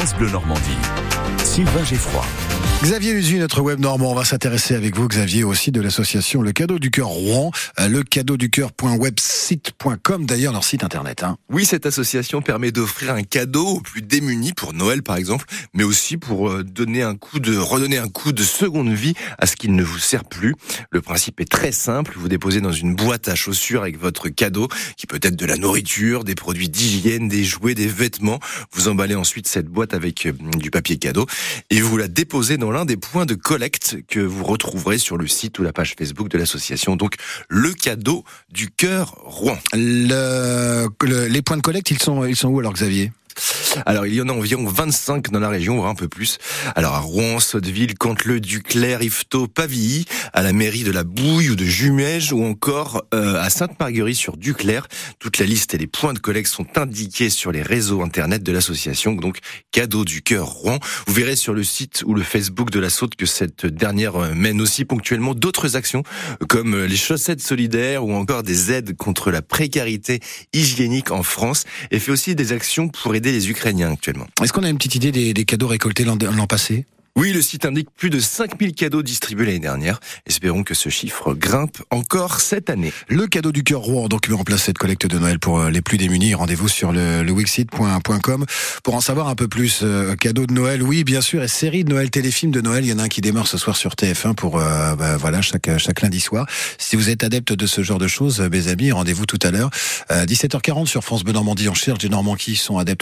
France Bleu Normandie. Sylvain Geffroy. Xavier Usu, notre web normand, on va s'intéresser avec vous, Xavier, aussi de l'association Le Cadeau du Cœur Rouen, le cadeau du d'ailleurs leur site internet. Hein. Oui, cette association permet d'offrir un cadeau aux plus démunis pour Noël par exemple, mais aussi pour euh, donner un coup de redonner un coup de seconde vie à ce qui ne vous sert plus. Le principe est très simple, vous déposez dans une boîte à chaussures avec votre cadeau, qui peut être de la nourriture, des produits d'hygiène, des jouets, des vêtements. Vous emballez ensuite cette boîte avec euh, du papier cadeau et vous la déposez dans l'un des points de collecte que vous retrouverez sur le site ou la page Facebook de l'association. Donc, le cadeau du cœur Rouen. Le, le, les points de collecte, ils sont, ils sont où alors, Xavier? Alors il y en a environ 25 dans la région, voire un peu plus. Alors à Rouen, Sotteville, Canteleu, Duclair, Yvetot, Pavilly, à la mairie de la Bouille ou de Jumège, ou encore euh, à Sainte-Marguerite sur Duclair. Toute la liste et les points de collecte sont indiqués sur les réseaux internet de l'association. Donc cadeau du cœur Rouen. Vous verrez sur le site ou le Facebook de la Saute que cette dernière euh, mène aussi ponctuellement d'autres actions comme euh, les chaussettes solidaires ou encore des aides contre la précarité hygiénique en France et fait aussi des actions pour aider les Ukrainiens actuellement. Est-ce qu'on a une petite idée des, des cadeaux récoltés l'an passé? Oui, le site indique plus de 5000 cadeaux distribués l'année dernière. Espérons que ce chiffre grimpe encore cette année. Le cadeau du cœur Rouen, donc, met en place cette collecte de Noël pour euh, les plus démunis. Rendez-vous sur le, le wixit.com pour en savoir un peu plus. Euh, cadeau de Noël, oui, bien sûr, et série de Noël, téléfilm de Noël. Il y en a un qui démarre ce soir sur TF1 pour, euh, bah, voilà, chaque, chaque lundi soir. Si vous êtes adepte de ce genre de choses, mes amis, rendez-vous tout à l'heure. 17h40 sur France Bleu Normandie. On cherche des Normands qui sont adeptes